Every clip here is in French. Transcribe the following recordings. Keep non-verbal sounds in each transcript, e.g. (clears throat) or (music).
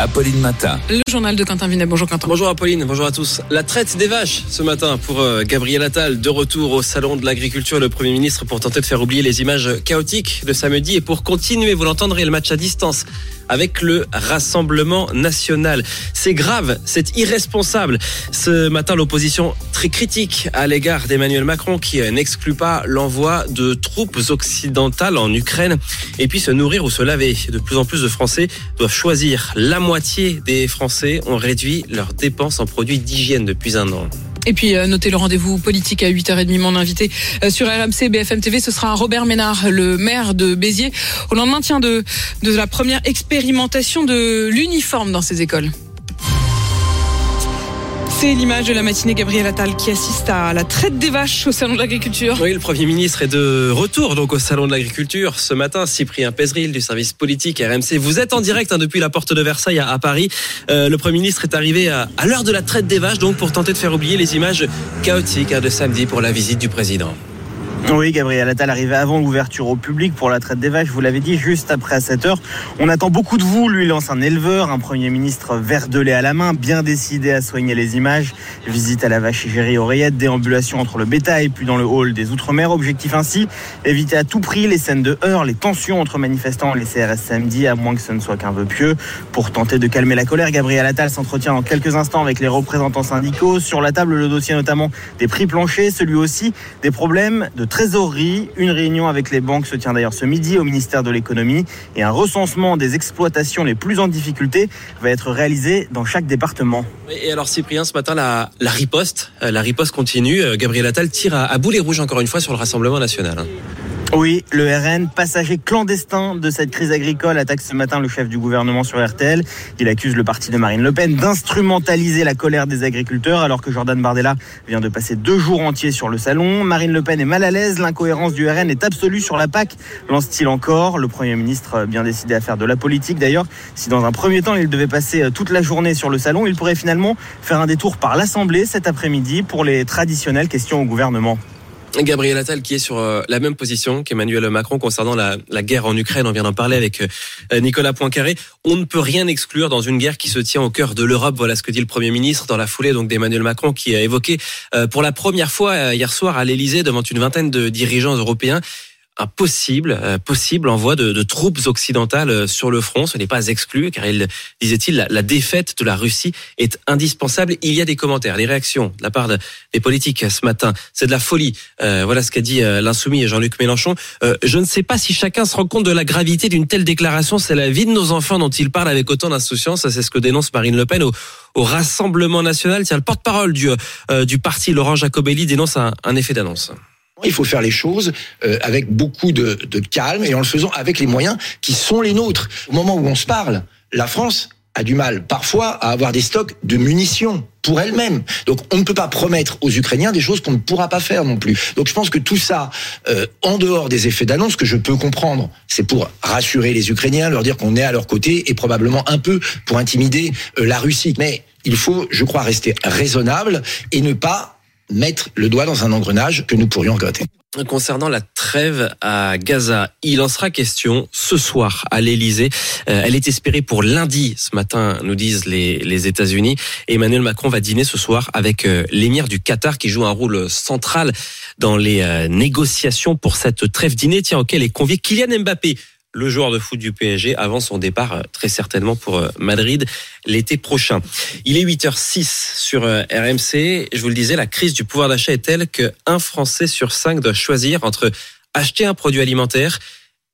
Apolline Matin. Le journal de Quentin Vinet. Bonjour Quentin. Bonjour Apolline, bonjour à tous. La traite des vaches ce matin pour euh, Gabriel Attal, de retour au salon de l'agriculture, le Premier ministre pour tenter de faire oublier les images chaotiques de samedi et pour continuer, vous l'entendrez, le match à distance avec le Rassemblement national. C'est grave, c'est irresponsable. Ce matin, l'opposition très critique à l'égard d'Emmanuel Macron qui euh, n'exclut pas l'envoi de troupes occidentales en Ukraine et puis se nourrir ou se laver. De plus en plus de Français doivent choisir. La moitié des Français ont réduit leurs dépenses en produits d'hygiène depuis un an. Et puis euh, notez le rendez-vous politique à 8h30. Mon invité euh, sur RMC BFM TV, ce sera Robert Ménard, le maire de Béziers, au lendemain de, de la première expérimentation de l'uniforme dans ces écoles. C'est l'image de la matinée Gabriel Attal qui assiste à la traite des vaches au salon de l'agriculture. Oui, le Premier ministre est de retour donc au salon de l'agriculture ce matin. Cyprien Pézril du service politique RMC. Vous êtes en direct hein, depuis la porte de Versailles à, Paris. Euh, le Premier ministre est arrivé à, à l'heure de la traite des vaches donc pour tenter de faire oublier les images chaotiques hein, de samedi pour la visite du président. Oui, Gabriel Attal arrivé avant l'ouverture au public pour la traite des vaches, vous l'avez dit, juste après à 7 heures. On attend beaucoup de vous, lui lance un éleveur, un Premier ministre vert de lait à la main, bien décidé à soigner les images. Visite à la vache égérie oreillette, déambulation entre le bétail puis dans le hall des Outre-mer. Objectif ainsi, éviter à tout prix les scènes de heurts, les tensions entre manifestants et les CRS samedi, à moins que ce ne soit qu'un vœu pieux. Pour tenter de calmer la colère, Gabriel Attal s'entretient en quelques instants avec les représentants syndicaux. Sur la table, le dossier notamment des prix planchers, celui aussi des problèmes de trésorerie. Une réunion avec les banques se tient d'ailleurs ce midi au ministère de l'économie et un recensement des exploitations les plus en difficulté va être réalisé dans chaque département. Et alors Cyprien, ce matin, la, riposte, euh, la riposte continue. Euh, Gabriel Attal tire à, à boulet rouge encore une fois sur le Rassemblement national. Oui, le RN, passager clandestin de cette crise agricole, attaque ce matin le chef du gouvernement sur RTL. Il accuse le parti de Marine Le Pen d'instrumentaliser la colère des agriculteurs alors que Jordan Bardella vient de passer deux jours entiers sur le salon. Marine Le Pen est mal à l'aise, l'incohérence du RN est absolue sur la PAC, lance-t-il encore. Le Premier ministre bien décidé à faire de la politique d'ailleurs. Si dans un premier temps il devait passer euh, toute la journée sur le salon, il pourrait finalement faire un détour par l'Assemblée cet après-midi pour les traditionnelles questions au gouvernement. Gabriel Attal qui est sur euh, la même position qu'Emmanuel Macron concernant la, guerre en Ukraine. On vient d'en parler avec euh, Nicolas Poincaré. On ne peut rien exclure dans une guerre qui se tient au cœur de l'Europe. Voilà ce que dit le Premier ministre dans la foulée donc d'Emmanuel Macron qui a évoqué euh, pour la première fois euh, hier soir à l'Elysée devant une vingtaine de dirigeants européens un possible, euh, possible envoi de, de troupes occidentales euh, sur le front. Ce n'est pas exclu, car il disait-il, la, la défaite de la Russie est indispensable. Il y a des commentaires, des réactions de la part de- des politiques ce matin. C'est de la folie. Euh, voilà ce qu'a dit euh, l'insoumis Jean-Luc Mélenchon. Euh, je ne sais pas si chacun se rend compte de la gravité d'une telle déclaration. C'est la vie de nos enfants dont il parle avec autant d'insouciance. C'est ce que dénonce Marine Le Pen au, au Rassemblement national. Tiens, le porte-parole du, euh, du parti, Laurent Jacobelli, dénonce un, un effet d'annonce. Il faut faire les choses euh, avec beaucoup de, de calme et en le faisant avec les moyens qui sont les nôtres. Au moment où on se parle, la France a du mal parfois à avoir des stocks de munitions pour elle-même. Donc on ne peut pas promettre aux Ukrainiens des choses qu'on ne pourra pas faire non plus. Donc je pense que tout ça, euh, en dehors des effets d'annonce que je peux comprendre, c'est pour rassurer les Ukrainiens, leur dire qu'on est à leur côté et probablement un peu pour intimider euh, la Russie. Mais il faut, je crois, rester raisonnable et ne pas mettre le doigt dans un engrenage que nous pourrions regretter. Concernant la trêve à Gaza, il en sera question ce soir à l'Elysée. Euh, elle est espérée pour lundi ce matin, nous disent les, États-Unis. Emmanuel Macron va dîner ce soir avec euh, l'émir du Qatar qui joue un rôle central dans les euh, négociations pour cette trêve dîner, tiens, auquel est convié Kylian Mbappé. Le joueur de foot du PSG avant son départ euh, très certainement pour euh, Madrid l'été prochain. Il est 8h06 sur euh, RMC. Je vous le disais, la crise du pouvoir d'achat est telle qu'un Français sur cinq doit choisir entre acheter un produit alimentaire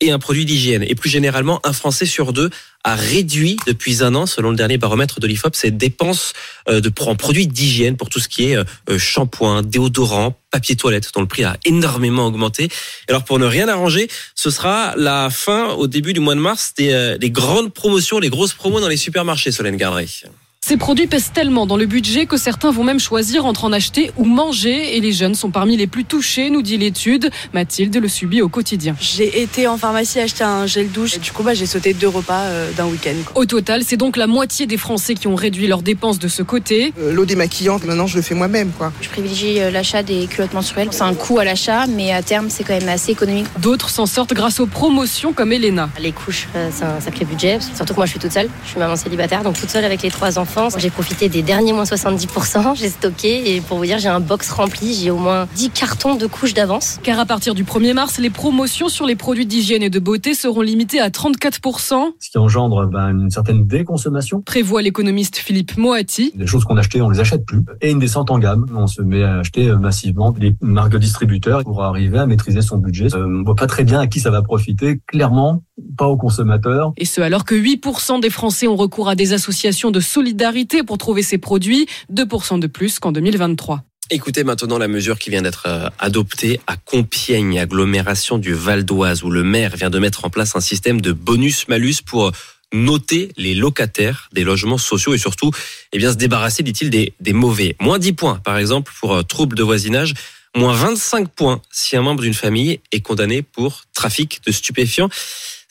et un produit d'hygiène. Et plus généralement, un Français sur deux a réduit depuis un an, selon le dernier baromètre de l'IFOP, ses dépenses euh, de, en produits d'hygiène pour tout ce qui est euh, shampoing, déodorant, papier toilette, dont le prix a énormément augmenté. Alors pour ne rien arranger, ce sera la fin au début du mois de mars des, euh, des grandes promotions, les grosses promos dans les supermarchés, Solène Gardry. Ces produits pèsent tellement dans le budget que certains vont même choisir entre en acheter ou manger. Et les jeunes sont parmi les plus touchés, nous dit l'étude. Mathilde le subit au quotidien. J'ai été en pharmacie acheter un gel douche. Et du coup, bah, j'ai sauté deux repas euh, d'un week-end. Au total, c'est donc la moitié des Français qui ont réduit leurs dépenses de ce côté. Euh, L'eau démaquillante, maintenant, je le fais moi-même. quoi. Je privilégie euh, l'achat des culottes menstruelles. C'est un coût à l'achat, mais à terme, c'est quand même assez économique. D'autres s'en sortent grâce aux promotions comme Elena. Les couches, euh, c'est un sacré budget. Surtout que moi, je suis toute seule. Je suis maman célibataire, donc toute seule avec les trois enfants. J'ai profité des derniers moins 70%. J'ai stocké et pour vous dire, j'ai un box rempli. J'ai au moins 10 cartons de couches d'avance. Car à partir du 1er mars, les promotions sur les produits d'hygiène et de beauté seront limitées à 34%. Ce qui engendre ben, une certaine déconsommation. Prévoit l'économiste Philippe Moati. Des choses qu'on achetait, on les achète plus. Et une descente en gamme. On se met à acheter euh, massivement des marques de distributeurs pour arriver à maîtriser son budget. Euh, on voit pas très bien à qui ça va profiter. Clairement, pas aux consommateurs. Et ce, alors que 8% des Français ont recours à des associations de solidarité pour trouver ces produits, 2% de plus qu'en 2023. Écoutez maintenant la mesure qui vient d'être euh, adoptée à Compiègne, agglomération du Val d'Oise, où le maire vient de mettre en place un système de bonus-malus pour noter les locataires des logements sociaux et surtout eh bien, se débarrasser, dit-il, des, des mauvais. Moins 10 points, par exemple, pour euh, trouble de voisinage. Moins 25 points si un membre d'une famille est condamné pour trafic de stupéfiants.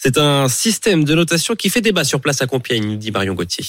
C'est un système de notation qui fait débat sur place à Compiègne, dit Marion Gauthier.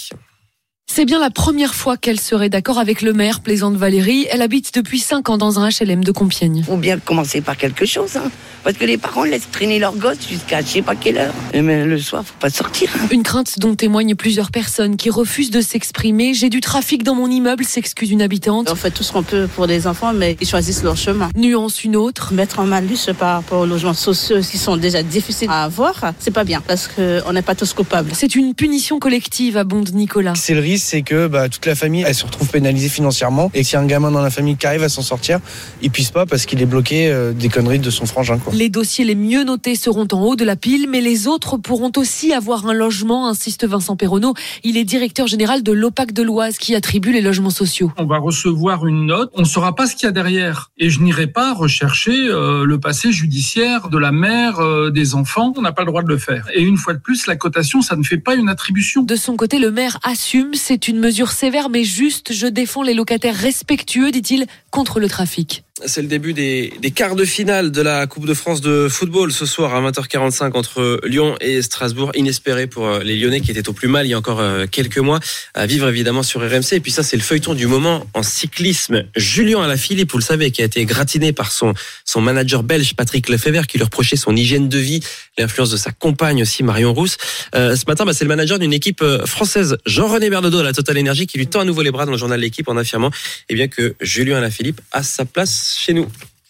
C'est bien la première fois qu'elle serait d'accord avec le maire, Plaisante Valérie. Elle habite depuis 5 ans dans un HLM de Compiègne. Faut bien commencer par quelque chose, hein. Parce que les parents laissent traîner leurs gosses jusqu'à je sais pas quelle heure. Et mais le soir, faut pas sortir. hein. Une crainte dont témoignent plusieurs personnes qui refusent de s'exprimer. J'ai du trafic dans mon immeuble, s'excuse une habitante. On fait tout ce qu'on peut pour les enfants, mais ils choisissent leur chemin. Nuance une autre. Mettre en malus par rapport aux logements sociaux qui sont déjà difficiles à avoir, c'est pas bien, parce qu'on n'est pas tous coupables. C'est une punition collective, abonde Nicolas. C'est le risque, c'est que bah, toute la famille, elle se retrouve pénalisée financièrement et si un gamin dans la famille qui arrive à s'en sortir, il puisse pas parce qu'il est bloqué euh, des conneries de son frangin. Quoi. Les dossiers les mieux notés seront en haut de la pile, mais les autres pourront aussi avoir un logement, insiste Vincent Perronneau. Il est directeur général de l'OPAC de l'Oise qui attribue les logements sociaux. On va recevoir une note, on ne saura pas ce qu'il y a derrière. Et je n'irai pas rechercher euh, le passé judiciaire de la mère, euh, des enfants. On n'a pas le droit de le faire. Et une fois de plus, la cotation, ça ne fait pas une attribution. De son côté, le maire assume, c'est une mesure sévère mais juste. Je défends les locataires respectueux, dit-il, contre le trafic. C'est le début des, des quarts de finale de la Coupe de France de football ce soir à 20h45 entre Lyon et Strasbourg. Inespéré pour euh, les Lyonnais qui étaient au plus mal il y a encore euh, quelques mois. À vivre évidemment sur RMC. Et puis ça, c'est le feuilleton du moment en cyclisme. Julien Alaphilippe, vous le savez, qui a été gratiné par son, son manager belge Patrick Lefebvre qui lui reprochait son hygiène de vie, l'influence de sa compagne aussi Marion Rousse. Euh, ce matin, bah, c'est le manager d'une équipe euh, française, Jean-René Bernaudot à la Total Énergie, qui lui tend à nouveau les bras dans le journal L'équipe en affirmant eh bien, que Julien Alaphilippe a sa place chez nous.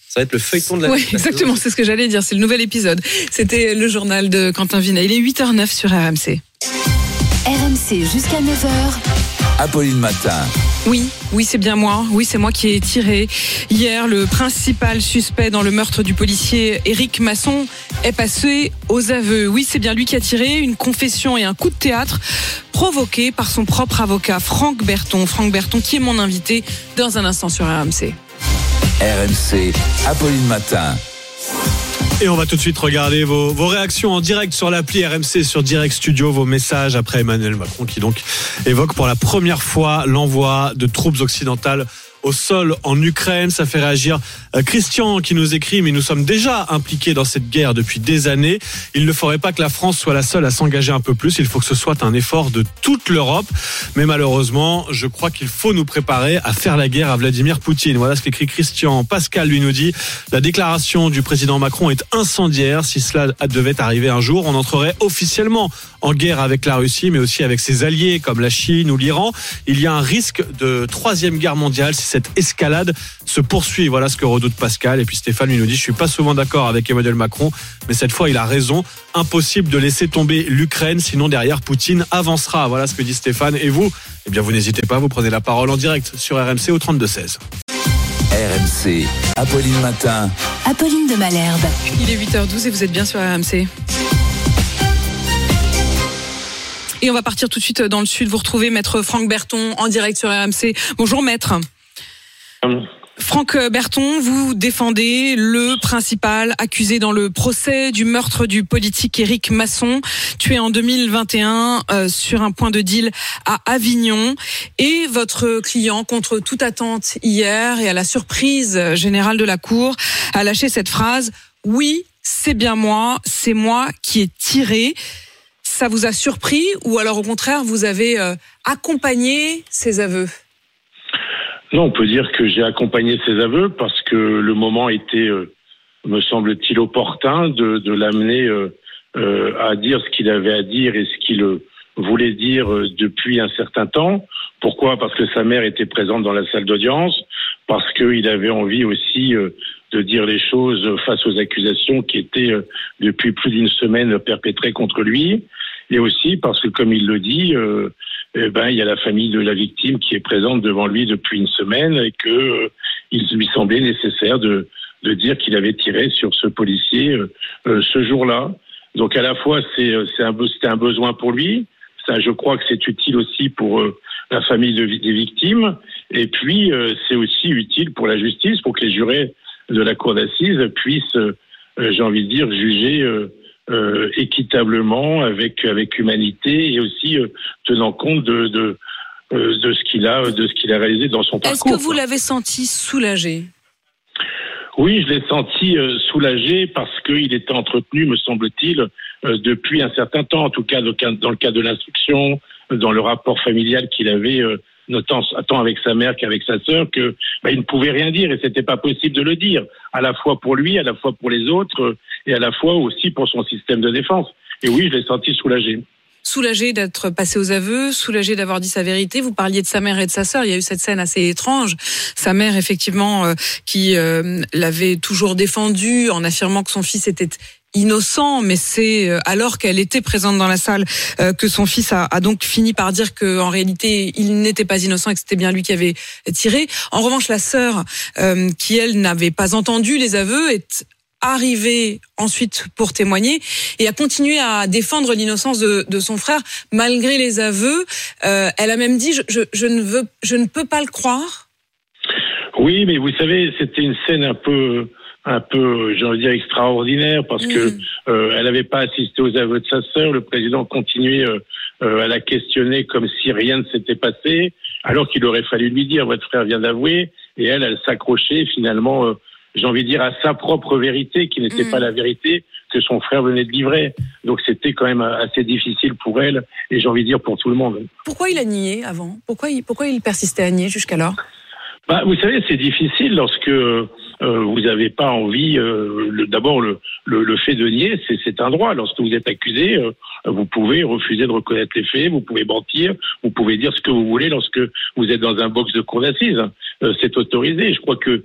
Ça va être le feuilleton de la Oui, exactement, c'est ce que j'allais dire. C'est le nouvel épisode. C'était le journal de Quentin Vinet. Il est 8h09 sur RMC. RMC jusqu'à 9h. Apolline Matin. Oui, oui, c'est bien moi. Oui, c'est moi qui ai tiré. Hier, le principal suspect dans le meurtre du policier Éric Masson est passé aux aveux. Oui, c'est bien lui qui a tiré une confession et un coup de théâtre provoqué par son propre avocat, Franck Berton. Franck Berton, qui est mon invité dans un instant sur RMC. RMC. Apolline Matin. Et on va tout de suite regarder vos, réactions en direct sur l'appli RMC, sur Direct Studio, vos messages après Emmanuel Macron qui donc évoque pour la première fois l'envoi de troupes occidentales au sol en Ukraine. Ça fait réagir euh, Christian qui nous écrit, mais nous sommes déjà impliqués dans cette guerre depuis des années. Il ne faudrait pas que la France soit la seule à s'engager un peu plus. Il faut que ce soit un effort de toute l'Europe. Mais malheureusement, je crois qu'il faut nous préparer à faire la guerre à Vladimir Poutine. Voilà ce qu'écrit Christian. Pascal lui nous dit, la déclaration du président Macron est incendiaire. Si cela devait arriver un jour, on entrerait officiellement en guerre avec la Russie, mais aussi avec ses alliés comme la Chine ou l'Iran. Il y a un risque de troisième guerre mondiale si cette escalade se poursuit. Voilà ce que redoute Pascal. Et puis Stéphane lui nous dit, je suis pas souvent d'accord avec Emmanuel Macron, mais cette fois il a raison. Impossible de laisser tomber l'Ukraine, sinon derrière Poutine avancera. Voilà ce que dit Stéphane. Et vous, eh bien vous n'hésitez pas, vous prenez la parole en direct sur RMC au 32 16. RMC. Apolline Matin. Apolline de Malherbe. Il est 8h12 et vous êtes bien sur RMC. Et on va partir tout de suite dans le sud. Vous retrouvez Maître Franck Berton en direct sur RMC. Bonjour Maître. Franck Berton, vous défendez le principal accusé dans le procès du meurtre du politique Éric Masson, tué en 2021 euh, sur un point de deal à Avignon. Et votre client, contre toute attente hier et à la surprise générale de la Cour, a lâché cette phrase Oui, c'est bien moi, c'est moi qui ai tiré. Ça vous a surpris ou alors au contraire, vous avez euh, accompagné ses aveux? Non, on peut dire que j'ai accompagné ses aveux parce que le moment était, euh, me semble-t-il, opportun de, de l'amener euh, euh, à dire ce qu'il avait à dire et ce qu'il voulait dire depuis un certain temps. Pourquoi? Parce que sa mère était présente dans la salle d'audience, parce qu'il avait envie aussi de dire les choses face aux accusations qui étaient depuis plus d'une semaine perpétrées contre lui, et aussi parce que, comme il le dit, eh ben, il y a la famille de la victime qui est présente devant lui depuis une semaine et que euh, il lui semblait nécessaire de, de dire qu'il avait tiré sur ce policier euh, euh, ce jour-là. Donc à la fois c'est c'est un un besoin pour lui, ça je crois que c'est utile aussi pour la famille de, des victimes et puis c'est aussi utile pour la justice pour que les jurés de la cour d'assises puissent j'ai envie de dire juger euh, équitablement, avec avec humanité et aussi euh, tenant compte de de, euh, de ce qu'il a de ce qu'il a réalisé dans son parcours. Est-ce que vous l'avez senti soulagé? Oui, je l'ai senti soulagé parce qu'il était entretenu, me semble-t-il, depuis un certain temps, en tout cas dans le cas de l'instruction, dans le rapport familial qu'il avait tant avec sa mère qu'avec sa sœur, que bah, il ne pouvait rien dire et c'était pas possible de le dire, à la fois pour lui, à la fois pour les autres et à la fois aussi pour son système de défense. Et oui, je l'ai senti soulagé soulagé d'être passé aux aveux, soulagé d'avoir dit sa vérité. Vous parliez de sa mère et de sa sœur. Il y a eu cette scène assez étrange. Sa mère, effectivement, euh, qui euh, l'avait toujours défendu en affirmant que son fils était innocent, mais c'est euh, alors qu'elle était présente dans la salle euh, que son fils a, donc fini par dire qu'en réalité il n'était pas innocent et que c'était bien lui qui avait tiré. En revanche, la sœur, euh, qui elle n'avait pas entendu les aveux, est arrivée ensuite pour témoigner et a continué à défendre l'innocence de, son frère malgré les aveux. elle a même dit je, je, ne veux, je ne peux pas le croire. Oui, mais vous savez, c'était une scène un peu un peu, j'ai envie de dire, extraordinaire parce que mm. euh, elle n'avait pas assisté aux aveux de sa sœur. Le président continuait euh, euh, à la questionner comme si rien ne s'était passé, alors qu'il aurait fallu lui dire votre frère vient d'avouer. Et elle, elle s'accrochait finalement, j'ai envie de dire, à sa propre vérité, qui n'était mm. pas la vérité que son frère venait de livrer. Donc c'était quand même assez difficile pour elle et j'ai envie de dire pour tout le monde. Pourquoi il a nié avant? Pourquoi il, pourquoi il persistait à nier jusqu'alors? Bah, Vous savez, c'est difficile lorsque euh, vous n'avez pas envie. Euh, D'abord, le, le, le, fait de nier, c'est un droit. Lorsque vous êtes accusé, euh, vous pouvez refuser de reconnaître les faits, vous pouvez mentir, vous pouvez dire ce que vous voulez lorsque vous êtes dans un box de cour d'assises. Euh, c'est autorisé. Je crois que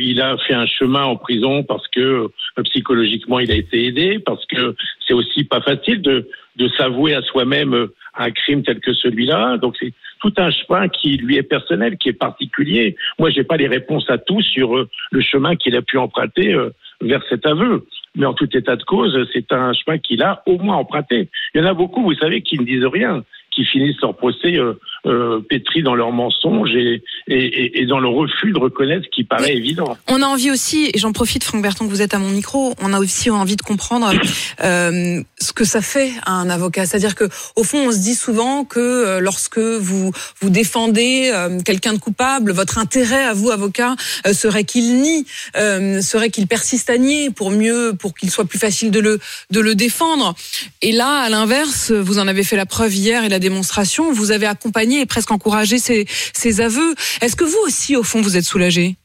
il a fait un chemin en prison parce que psychologiquement il a été aidé, parce que c'est aussi pas facile de, de s'avouer à soi-même un crime tel que celui-là. Donc c'est tout un chemin qui lui est personnel, qui est particulier. Moi, j'ai pas les réponses à tout sur euh, chemin qu'il a pu emprunter euh, vers cet aveu. Mais en tout état de cause, c'est un chemin qu'il a au moins emprunté. Il y en a beaucoup, vous savez, qui ne disent rien qui finissent leur procès euh, pétris dans leurs mensonges et, et, et, dans le refus de reconnaître ce qui paraît évident. On a envie aussi, et j'en profite Franck Berton que vous êtes à mon micro, on a aussi envie de comprendre euh, ce que ça fait à un avocat. C'est-à-dire que au fond, on se dit souvent que euh, lorsque vous vous défendez euh, quelqu'un de coupable, votre intérêt à vous, avocat, serait qu'il nie, serait qu'il persiste à nier pour mieux, pour qu'il soit plus facile de le de le défendre. Et là, à l'inverse, vous en avez fait la preuve hier et la démonstration, vous avez accompagné et presque encouragé ces, ces aveux. Est-ce que vous aussi, au fond, vous êtes soulagé?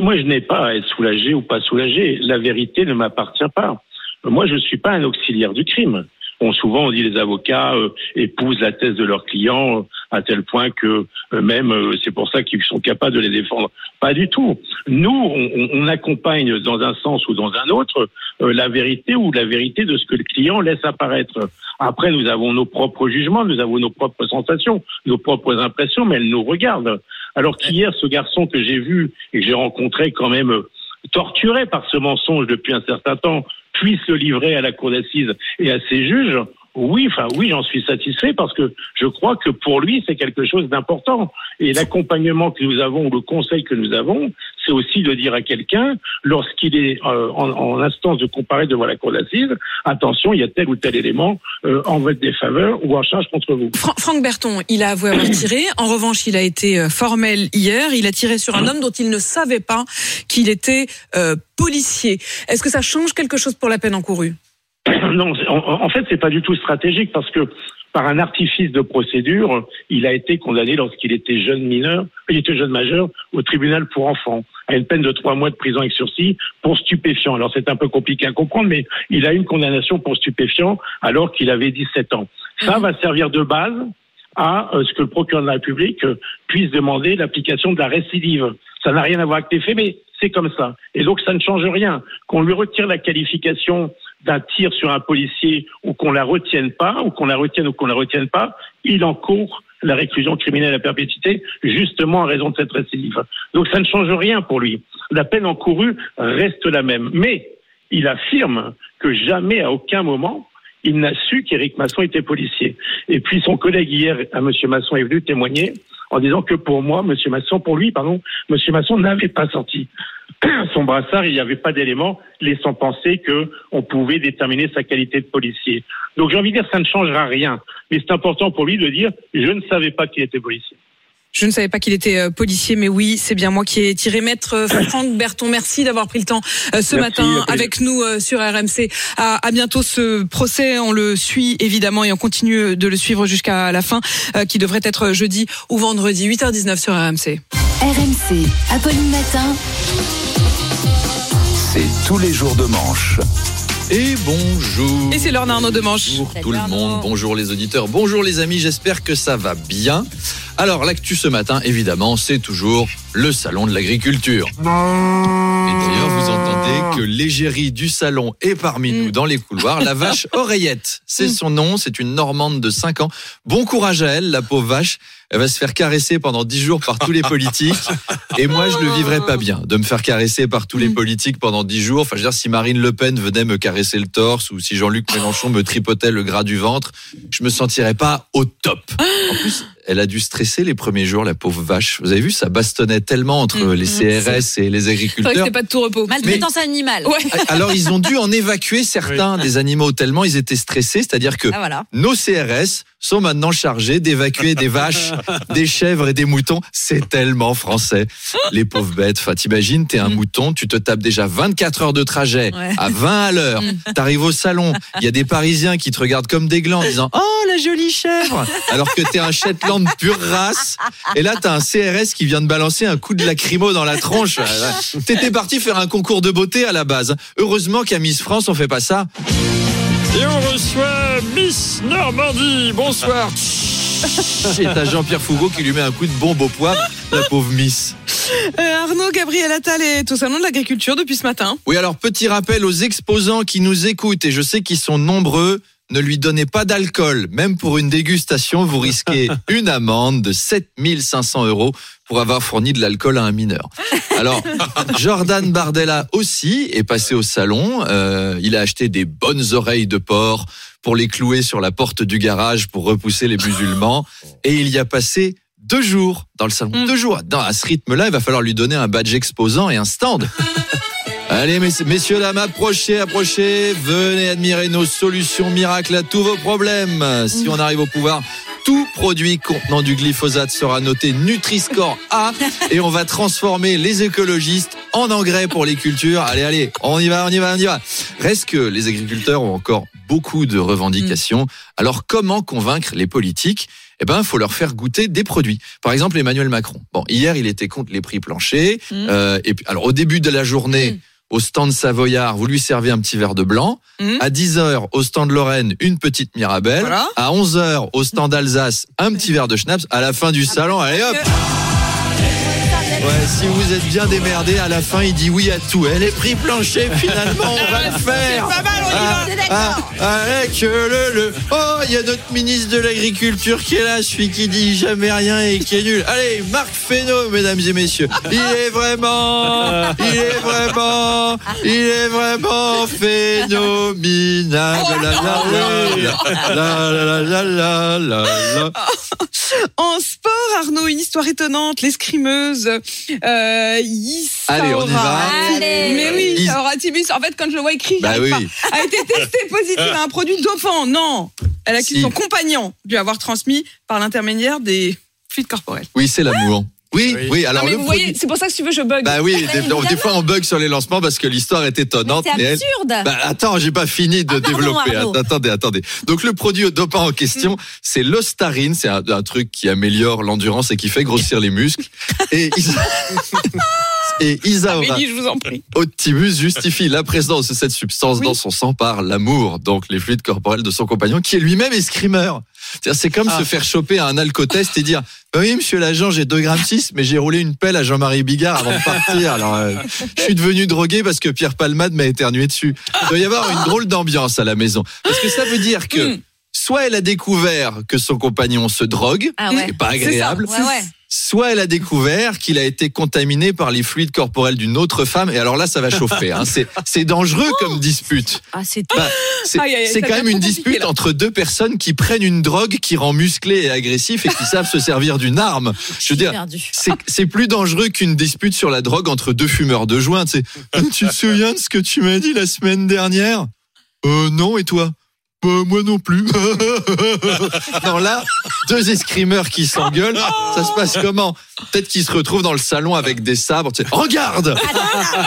Moi, je n'ai pas à être soulagé ou pas soulagé. La vérité ne m'appartient pas. Moi, je ne suis pas un auxiliaire du crime. Bon, souvent, on dit les avocats euh, épousent la thèse de leurs clients euh, à tel point que euh, même c'est pour ça qu'ils sont capables de les défendre. Pas du tout. Nous, on, on accompagne dans un sens ou dans un autre la vérité ou la vérité de ce que le client laisse apparaître. Après, nous avons nos propres jugements, nous avons nos propres sensations, nos propres impressions, mais elles nous regardent. Alors qu'hier, ce garçon que j'ai vu et que j'ai rencontré quand même torturé par ce mensonge depuis un certain temps, puisse le livrer à la cour d'assises et à ses juges, Oui, enfin oui, j'en suis satisfait parce que je crois que pour lui, c'est quelque chose d'important. Et l'accompagnement que nous avons, le conseil que nous avons, c'est aussi de dire à quelqu'un, lorsqu'il est euh, en, en instance de comparer devant la cour d'assises, attention, il y a tel ou tel élément euh, en votre défaveur ou en charge contre vous. Fra- Franck Berton, il a avoué avoir tiré. En revanche, il a été euh, formel hier. Il a tiré sur un homme dont il ne savait pas qu'il était euh, policier. Est-ce que ça change quelque chose pour la peine encourue? (coughs) Non, en, en fait, c'est pas du tout stratégique parce que par un artifice de procédure, il a été condamné lorsqu'il était jeune mineur, il était jeune majeur au tribunal pour enfants à une peine de trois mois de prison avec sursis pour stupéfiant. Alors c'est un peu compliqué à comprendre, mais il a une condamnation pour stupéfiant alors qu'il avait 17 ans. Ça va servir de base à euh, ce que le procureur de la République euh, puisse demander l'application de la récidive. Ça n'a rien à voir avec les faits, mais c'est comme ça. Et donc ça ne change rien. Qu'on lui retire la qualification d'un tir sur un policier ou qu'on la retienne pas, ou qu'on la retienne ou qu'on la retienne pas, il encourt la réclusion criminelle à perpétuité, justement en raison de cette récidive. Donc ça ne change rien pour lui. La peine encourue reste la même. Mais il affirme que jamais, à aucun moment, il n'a su qu'Éric Masson était policier. Et puis son collègue hier, à M. Masson, est venu témoigner en disant que pour moi, M. Masson, pour lui, pardon, M. Masson n'avait pas sorti (clears throat) son brassard, il n'y avait pas d'éléments laissant penser que on pouvait déterminer sa qualité de policier. Donc j'ai envie de dire ça ne changera rien, mais c'est important pour lui de dire je ne savais pas qu'il était policier. Je ne savais pas qu'il était euh, policier, mais oui, c'est bien moi qui ai tiré. Maître euh, (coughs) Franck Berton, merci d'avoir pris le temps euh, ce Merci, matin avec nous sur RMC. À, à bientôt ce procès, on le suit évidemment et on continue de le suivre jusqu'à la fin, qui devrait être jeudi ou vendredi, 8h19 sur RMC. RMC, Apolline Matin. C'est tous les jours de manche. Et bonjour. Et c'est l'heure d'Arnaud Demanche. Bonjour tout le monde, bonjour les auditeurs, bonjour les amis, j'espère que ça va bien. Alors l'actu ce matin, évidemment, c'est toujours le salon de l'agriculture. Et d'ailleurs, vous entendez que l'égérie du salon est parmi nous dans les couloirs. La vache (laughs) oreillette, c'est son nom, c'est une Normande de 5 ans. Bon courage à elle, la pauvre vache. Elle va se faire caresser pendant 10 jours par tous les politiques. Et moi, je le vivrais pas bien de me faire caresser par tous les politiques pendant 10 jours. Enfin, je veux dire, si Marine Le Pen venait me caresser le torse ou si Jean-Luc Mélenchon me tripotait le gras du ventre, je me sentirais pas au top. En plus, elle a dû stresser les premiers jours, la pauvre vache. Vous avez vu, ça bastonnait tellement entre les CRS et les C'est vrai que agriculteurs. c'était pas de tout repos. Maltraitance animale. (laughs) Alors, ils ont dû en évacuer certains des animaux tellement ils étaient stressés. C'est-à-dire que Ah, voilà. nos CRS sont maintenant chargés d'évacuer des vaches, (laughs) des chèvres et des moutons. C'est tellement français. Les pauvres bêtes. Enfin, t'imagines, t'es un mouton, tu te tapes déjà 24 heures de trajet Ouais. à 20 à l'heure. T'arrives au salon, il y a des Parisiens qui te regardent comme des glands en disant Oh, la jolie chèvre Alors que t'es un Shetland pure race. Et là, t'as un CRS qui vient de balancer un coup de lacrymo dans la tronche. (laughs) T'étais parti faire un concours de beauté à la base. Heureusement qu'à Miss France, on fait pas ça. Et on reçoit Miss Normandie. Bonsoir. Et t'as Jean-Pierre Foucault qui lui met un coup de bombe au poivre, la pauvre Miss. Euh, Arnaud Gabriel Attal est au salon de l'agriculture depuis ce matin. Oui, alors petit rappel aux exposants qui nous écoutent, et je sais qu'ils sont nombreux, ne lui donnez pas d'alcool. Même pour une dégustation, vous risquez (laughs) une amende de 7500 euros pour avoir fourni de l'alcool à un mineur. Alors, (laughs) Jordan Bardella aussi est passé au salon. Euh, il a acheté des bonnes oreilles de porc pour les clouer sur la porte du garage pour repousser les musulmans. (laughs) Et il y a passé deux jours dans le salon. Deux jours. Dans, à ce rythme-là, il va falloir lui donner un badge exposant et un stand. Allez, mess- messieurs, dames, approchez, approchez. Venez admirer nos solutions miracles à tous vos problèmes. Si on arrive au pouvoir, tout produit contenant du glyphosate sera noté Nutri-Score A (laughs) et on va transformer les écologistes en engrais pour les cultures. Allez, allez, on y va, on y va, on y va. Reste que les agriculteurs ont encore beaucoup de revendications. Alors, comment convaincre les politiques? Eh ben, faut leur faire goûter des produits. Par exemple, Emmanuel Macron. Bon, hier, il était contre les prix planchers. Euh, et puis, alors, au début de la journée, au stand Savoyard, vous lui servez un petit verre de blanc. À 10 heures, au stand Lorraine, une petite Mirabelle. À 11 heures, au stand Alsace, un petit verre de schnapps. À la fin du salon, allez hop si vous êtes bien démerdé, à la fin, il dit oui à tout. Elle est pris plancher, finalement, on va le ah, faire. C'est pas mal, on y va. Ah, ah, euh, le, le. Oh, il y a notre ministre de l'Agriculture qui est là, celui qui dit jamais rien et qui est nul. Allez, Marc Fesneau, mesdames et messieurs. Il est vraiment, il est vraiment, il est vraiment phénoménal. La, la, la, en sport, Arnaud, une histoire étonnante. L'escrimeuse euh, Issa Allez, on y va. Allez. Mais oui, Is- Issa Aura Tibus, en fait, quand je le vois écrit, Bah j'arrive oui. pas. a été testée (laughs) positive à un produit dopant. Non, elle accuse Si. son compagnon de lui avoir transmis par l'intermédiaire des fluides corporels. Oui, c'est l'amour. Oui, oui, alors non, mais le vous voyez, c'est pour ça que si tu veux, je bug. Bah oui, des, des fois on bug sur les lancements parce que l'histoire est étonnante. C'est elle- absurde. Bah, attends, j'ai pas fini de Ah, développer. Attendez, attendez. Donc le produit dopant en question, c'est l'ostarine. C'est un, un truc qui améliore l'endurance et qui fait grossir les muscles. Et Isa- (laughs) et Isaora Amélie, je vous en prie. Optimus justifie la présence de cette substance dans son sang par l'amour, donc les fluides corporels de son compagnon, qui est lui-même escrimeur. C'est comme Ah. se faire choper à un alcotest et dire bah oui monsieur l'agent j'ai 2 grammes 6 mais j'ai roulé une pelle à Jean-Marie Bigard avant de partir alors euh, je suis devenu drogué parce que Pierre Palmade m'a éternué dessus il doit y avoir une drôle d'ambiance à la maison parce que ça veut dire que Mm. soit elle a découvert que son compagnon se drogue Ah ouais. c'est pas agréable Ouais, ouais. Soit elle a découvert qu'il a été contaminé par les fluides corporels d'une autre femme, et alors là, ça va chauffer. Hein. C'est, dangereux comme dispute. Ah, c'est Bah, quand même une dispute là. entre deux personnes qui prennent une drogue qui rend musclé et agressif et qui savent se servir d'une arme. Je veux dire, c'est, plus dangereux qu'une dispute sur la drogue entre deux fumeurs de joint. Tu te souviens de ce que tu m'as dit la semaine dernière? Euh, non, et toi? Bah, moi non plus. (laughs) non, là, deux escrimeurs qui s'engueulent, ça se passe comment? Peut-être qu'ils se retrouvent dans le salon avec des sabres. tu sais, Regarde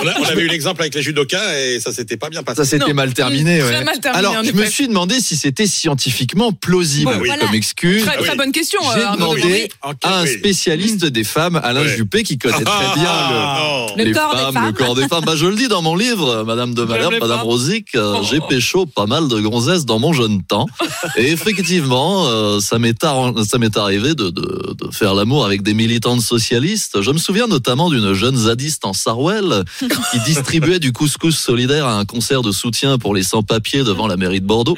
On, a- on avait eu l'exemple avec les judokas et ça s'était pas bien passé. Ça s'était Non. mal terminé. Très ouais. mal terminé, Alors, je me effet. suis demandé si c'était scientifiquement plausible Bon, oui. comme Voilà. excuse. Très, Ah oui. très bonne question. J'ai euh, Arnaud demandé Debré. À un oui. spécialiste des femmes, Alain Ouais. Juppé, qui connaît très bien Ah, Le les corps des femmes, femmes. le corps des femmes. Bah, je le dis dans mon livre, Madame de Malherbe, Madame. Rosic, euh, Oh. j'ai pécho pas mal de gonzesses dans mon jeune temps. Et effectivement, euh, ça m'est arrivé de, de, faire l'amour avec des militantes socialistes. Je me souviens notamment d'une jeune zadiste en Sarwell qui distribuait du couscous solidaire à un concert de soutien pour les sans-papiers devant la mairie de Bordeaux.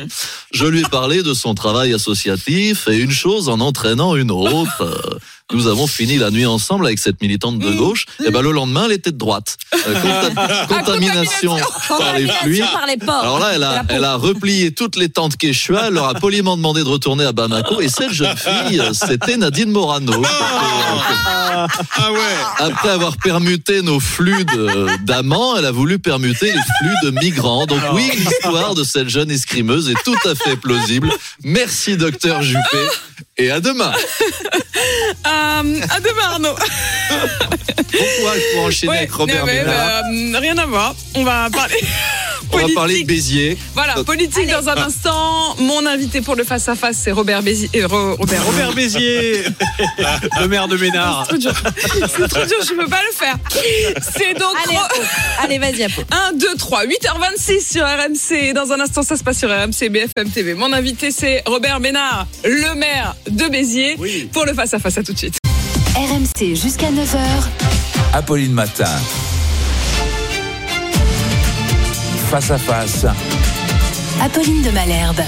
Je lui ai parlé de son travail associatif et une chose en entraînant une autre. Nous avons fini la nuit ensemble avec cette militante de gauche. Et ben le lendemain, elle était de droite. Euh, (laughs) contam- contamination par les fluides. Alors là, elle a, elle a replié toutes les tentes Quechua, elle leur a poliment demandé de retourner à Bamako. Et cette jeune fille, euh, c'était Nadine Morano. Ah ouais. Après avoir permuté nos flux d'amants, elle a voulu permuter les flux de migrants. Donc oui, l'histoire de cette jeune escrimeuse est tout à fait plausible. Merci, docteur Juppé. Et à demain. Euh, à demain, Arnaud. Bon courage pour enchaîner Ouais, avec Robert ouais, Ménard. bah, rien à voir. On va parler. (laughs) On va politique. parler de Béziers. Voilà, politique dans un instant. Mon invité pour le face à face, c'est Robert Béziers. euh, Ro- Robert, (laughs) Robert Béziers, (laughs) le maire de Ménard. C'est trop dur. C'est trop dur, je peux pas le faire. C'est donc Allez. Allez, vas-y, Apo. 1, 2, 3, 8h26 sur RMC. Dans un instant, ça se passe sur RMC BFM TV. Mon invité, c'est Robert Ménard, le maire de Béziers, pour le face à face. À tout de suite. RMC jusqu'à 9h. Apolline Matin. Face à face. Apolline de Malherbe.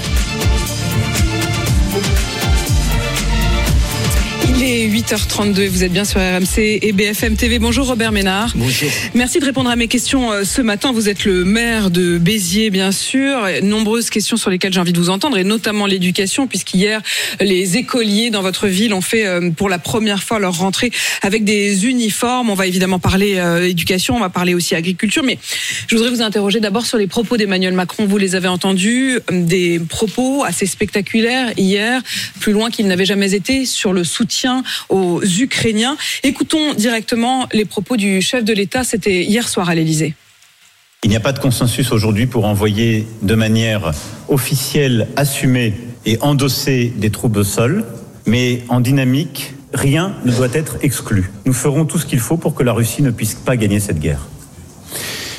Il est 8h32 et vous êtes bien sur RMC et BFM TV. Bonjour Robert Ménard. Bonjour. Merci de répondre à mes questions euh, ce matin. Vous êtes le maire de Béziers, bien sûr. Nombreuses questions sur lesquelles j'ai envie de vous entendre, et notamment l'éducation, puisqu'hier, les écoliers dans votre ville ont fait euh, pour la première fois leur rentrée avec des uniformes. On va évidemment parler euh, éducation, on va parler aussi agriculture, mais je voudrais vous interroger d'abord sur les propos d'Emmanuel Macron. Vous les avez entendus, des propos assez spectaculaires hier, plus loin qu'ils n'avaient jamais été, sur le soutien aux Ukrainiens. Écoutons directement les propos du chef de l'État. C'était hier soir à l'Élysée. Il n'y a pas de consensus aujourd'hui pour envoyer de manière officielle, assumée et endossée des troupes au sol, mais en dynamique, rien ne doit être exclu. Nous ferons tout ce qu'il faut pour que la Russie ne puisse pas gagner cette guerre.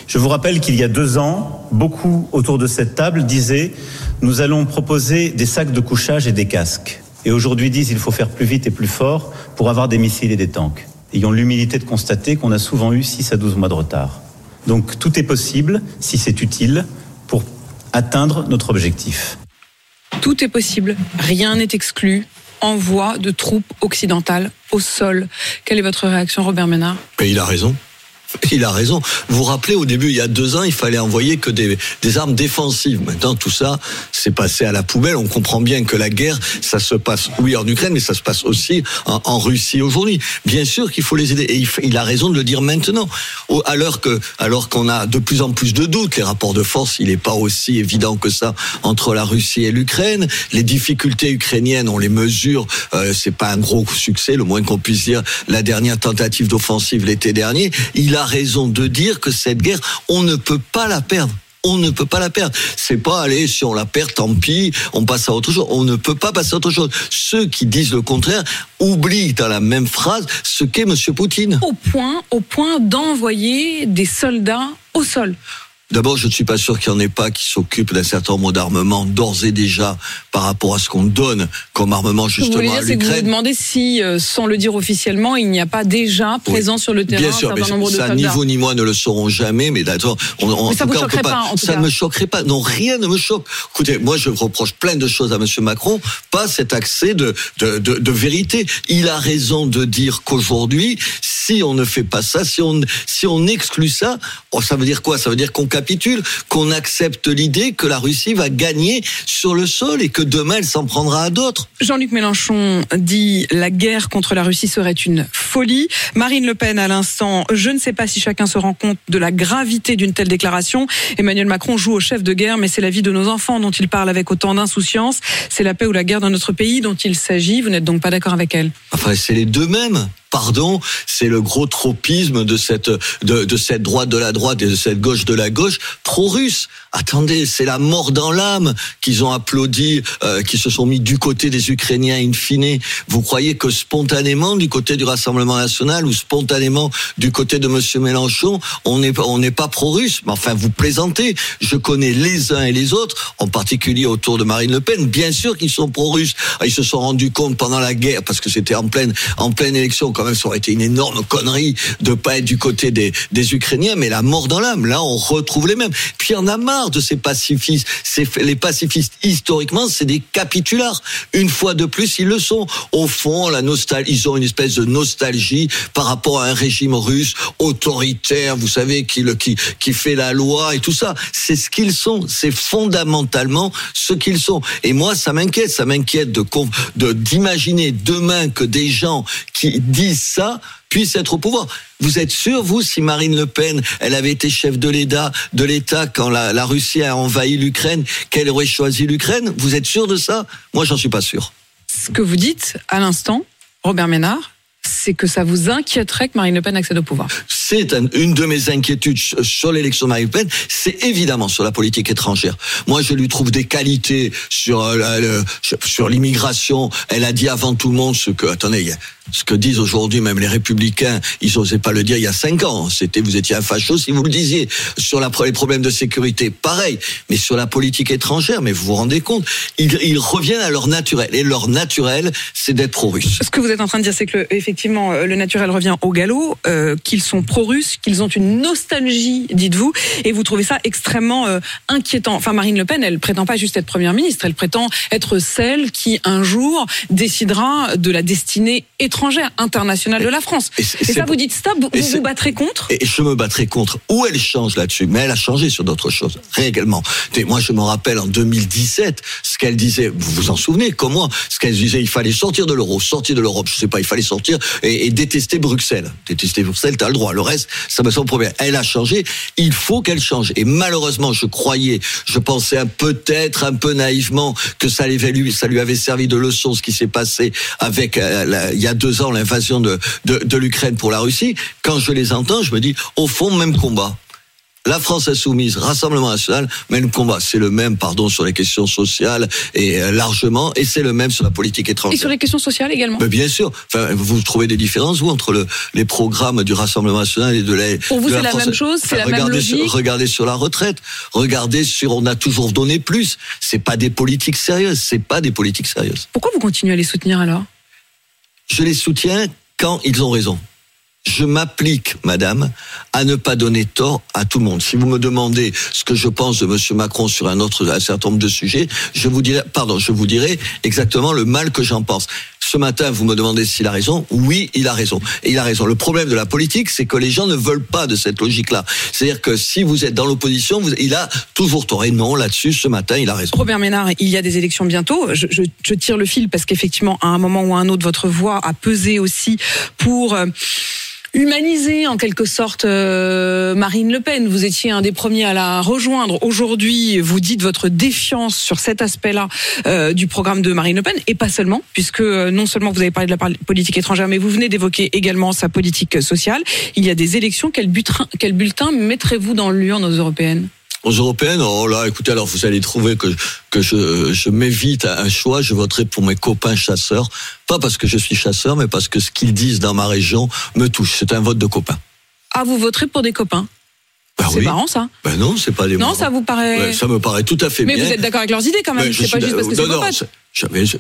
Je vous rappelle qu'il y a deux ans, beaucoup autour de cette table disaient nous allons proposer des sacs de couchage et des casques. Et aujourd'hui disent il faut faire plus vite et plus fort pour avoir des missiles et des tanks. Ayons l'humilité de constater qu'on a souvent eu 6 à 12 mois de retard. Donc tout est possible, si c'est utile, pour atteindre notre objectif. Tout est possible, rien n'est exclu. Envoi de troupes occidentales au sol. Quelle est votre réaction, Robert Ménard? Mais il a raison. Il a raison. Vous vous rappelez, au début, il y a deux ans, il fallait envoyer que des, des armes défensives. Maintenant, tout ça, c'est passé à la poubelle. On comprend bien que la guerre, ça se passe, oui, en Ukraine, mais ça se passe aussi en, Russie aujourd'hui. Bien sûr qu'il faut les aider. Et il, a raison de le dire maintenant. Alors que, alors qu'on a de plus en plus de doutes, les rapports de force, il n'est pas aussi évident que ça entre la Russie et l'Ukraine. Les difficultés ukrainiennes, on les mesure. Euh, c'est pas un gros succès, le moins qu'on puisse dire. La dernière tentative d'offensive l'été dernier, il a raison de dire que cette guerre, on ne peut pas la perdre. On ne peut pas la perdre. C'est pas aller si on la perd, tant pis, on passe à autre chose. On ne peut pas passer à autre chose. Ceux qui disent le contraire oublient dans la même phrase ce qu'est Monsieur Poutine. Au point, au point d'envoyer des soldats au sol. D'abord, je ne suis pas sûr qu'il n'y en ait pas qui s'occupent d'un certain nombre d'armements d'ores et déjà par rapport à ce qu'on donne comme armement vous justement dire, à que vous vous l'Ukraine. demandez si, euh, sans le dire officiellement, il n'y a pas déjà présent sur le terrain Bien sûr, un mais certain nombre de ça, ni vous ni moi ne le saurons jamais, mais d'accord. On, on- en Mais ça tout vous cas, on choquerait peut pas, en tout ça cas. ne me choquerait pas. Non, rien ne me choque. Écoutez, moi, je reproche plein de choses à Monsieur Macron, pas cet accès de, de, de, de vérité. Il a raison de dire qu'aujourd'hui, si on ne fait pas ça, si on, si on exclut ça, oh, ça veut dire quoi? Ça veut dire qu'on capitule, qu'on accepte l'idée que la Russie va gagner sur le sol et que demain, elle s'en prendra à d'autres. Jean-Luc Mélenchon dit la guerre contre la Russie serait une folie. Marine Le Pen à l'instant, je ne sais pas si chacun se rend compte de la gravité d'une telle déclaration. Emmanuel Macron joue au chef de guerre, mais c'est la vie de nos enfants dont il parle avec autant d'insouciance. C'est la paix ou la guerre dans notre pays dont il s'agit. Vous n'êtes donc pas d'accord avec elle? Enfin, c'est les deux mêmes. Pardon, c'est le gros tropisme de cette de, cette droite de la droite et de cette gauche de la gauche pro-russe. Attendez, c'est la mort dans l'âme qu'ils ont applaudi, euh, qui se sont mis du côté des Ukrainiens in fine. Vous croyez que spontanément du côté du Rassemblement national ou spontanément du côté de Monsieur Mélenchon, on n'est on n'est pas pro-russe? Mais enfin, vous plaisantez. Je connais les uns et les autres, en particulier autour de Marine Le Pen. Bien sûr qu'ils sont pro-russes. Ils se sont rendus compte pendant la guerre, parce que c'était en pleine en pleine élection. Quand même, ça aurait été une énorme connerie de pas être du côté des Ukrainiens. Mais la mort dans l'âme. Là, on retrouve les mêmes. Puis en a marre de ces pacifistes. Les pacifistes historiquement, c'est des capitulars. Une fois de plus, ils le sont. Au fond, la nostalgie, ils ont une espèce de nostalgie par rapport à un régime russe autoritaire, vous savez, qui le qui qui fait la loi et tout ça. C'est ce qu'ils sont. C'est fondamentalement ce qu'ils sont. Et moi, ça m'inquiète. Ça m'inquiète de d'imaginer demain que des gens qui disent ça puissent être au pouvoir. Vous êtes sûr, vous, si Marine Le Pen, elle avait été chef de l'État, de l'État quand la, la Russie a envahi l'Ukraine, qu'elle aurait choisi l'Ukraine? Vous êtes sûr de ça? Moi, j'en suis pas sûr. Ce que vous dites à l'instant, Robert Ménard, c'est que ça vous inquiéterait que Marine Le Pen accède au pouvoir. c'est un- une de mes inquiétudes sur- l'élection de Marine Le Pen, c'est évidemment sur la politique étrangère. Moi, je lui trouve des qualités sur euh, l'immigration. Elle a dit avant tout le monde ce que, attendez, il y a- ce que disent aujourd'hui même les républicains, ils n'osaient pas le dire il y a cinq ans. C'était, vous étiez un facho si vous le disiez. Sur les problèmes de sécurité, pareil. Mais sur la politique étrangère, mais vous vous rendez compte, ils, ils reviennent à leur naturel. Et leur naturel, c'est d'être pro-russe. Ce que vous êtes en train de dire, c'est que le- effectivement, euh, le naturel revient au galop, euh, qu'ils sont pro-russes, qu'ils ont une nostalgie, dites-vous, et vous trouvez ça extrêmement euh, inquiétant. Enfin, Marine Le Pen, elle prétend pas juste être première ministre, elle prétend être celle qui un jour décidera de la destinée étrangère, internationale de la France. Et, ça, vous dites stop, vous vous, battrez contre Et je me battrai contre. Où elle change là-dessus Mais elle a changé sur d'autres choses, réellement. Et moi, je me rappelle en 2017 ce qu'elle disait. Vous vous en souvenez Comme moi, ce qu'elle disait, il fallait sortir de l'euro, sortir de l'Europe. Je sais pas, il fallait sortir et, et détester Bruxelles. Détester Bruxelles, t'as le droit. Le reste, ça me semble problème. Elle a changé. Il faut qu'elle change. Et malheureusement, je croyais, je pensais peut-être un peu naïvement que ça, lui, ça lui avait servi de leçon ce qui s'est passé avec euh, la- il y a deux ans l'invasion de, de, de l'Ukraine pour la Russie. Quand je les entends, je me dis au fond même combat. La France insoumise, Rassemblement national, même combat. C'est le même, pardon, sur les questions sociales et euh, largement, et c'est le même sur la politique Et étrangère. sur les questions sociales également Mais bien sûr. Enfin, vous trouvez des différences, vous, entre le, les programmes du Rassemblement national et de la. Pour vous, c'est la France- même chose, c'est la même regardez sur- logique regardez sur la retraite. Regardez sur on a toujours donné plus. C'est pas des politiques sérieuses. C'est pas des politiques sérieuses. Pourquoi vous continuez à les soutenir alors? Je les soutiens quand ils ont raison. Je m'applique, madame, à ne pas donner tort à tout le monde. Si vous me demandez ce que je pense de monsieur Macron sur un autre, un certain nombre de sujets, je vous dirai, pardon, je vous dirai exactement le mal que j'en pense. Ce matin, vous me demandez s'il a raison. Oui, il a raison. Il a raison. Le problème de la politique, c'est que les gens ne veulent pas de cette logique-là. C'est-à-dire que si vous êtes dans l'opposition, il a toujours tort. Et non, là-dessus, ce matin, il a raison. Robert Ménard, il y a des élections bientôt. Je tire le fil parce qu'effectivement, à un moment ou à un autre, votre voix a pesé aussi pour euh, humaniser en quelque sorte euh, Marine Le Pen. Vous étiez un des premiers à la rejoindre. Aujourd'hui, vous dites votre défiance sur cet aspect-là euh, du programme de Marine Le Pen, et pas seulement, puisque euh, non seulement vous avez parlé de la politique étrangère, mais vous venez d'évoquer également sa politique sociale. Il y a des élections. Quel bulletin mettrez-vous dans l'urne aux européennes? Aux européennes, oh là, écoutez, alors vous allez trouver que, que je, je m'évite à un choix. Je voterai pour mes copains chasseurs. Pas parce que je suis chasseur, mais parce que ce qu'ils disent dans ma région me touche. C'est un vote de copains. Ah, vous voterez pour des copains? C'est oui. marrant ça. Ben non, c'est pas des Non, marrants. ça vous paraît. Ça me paraît tout à fait Mais bien. vous êtes d'accord avec leurs idées quand même. C'est pas juste parce que c'est non, c'est- je-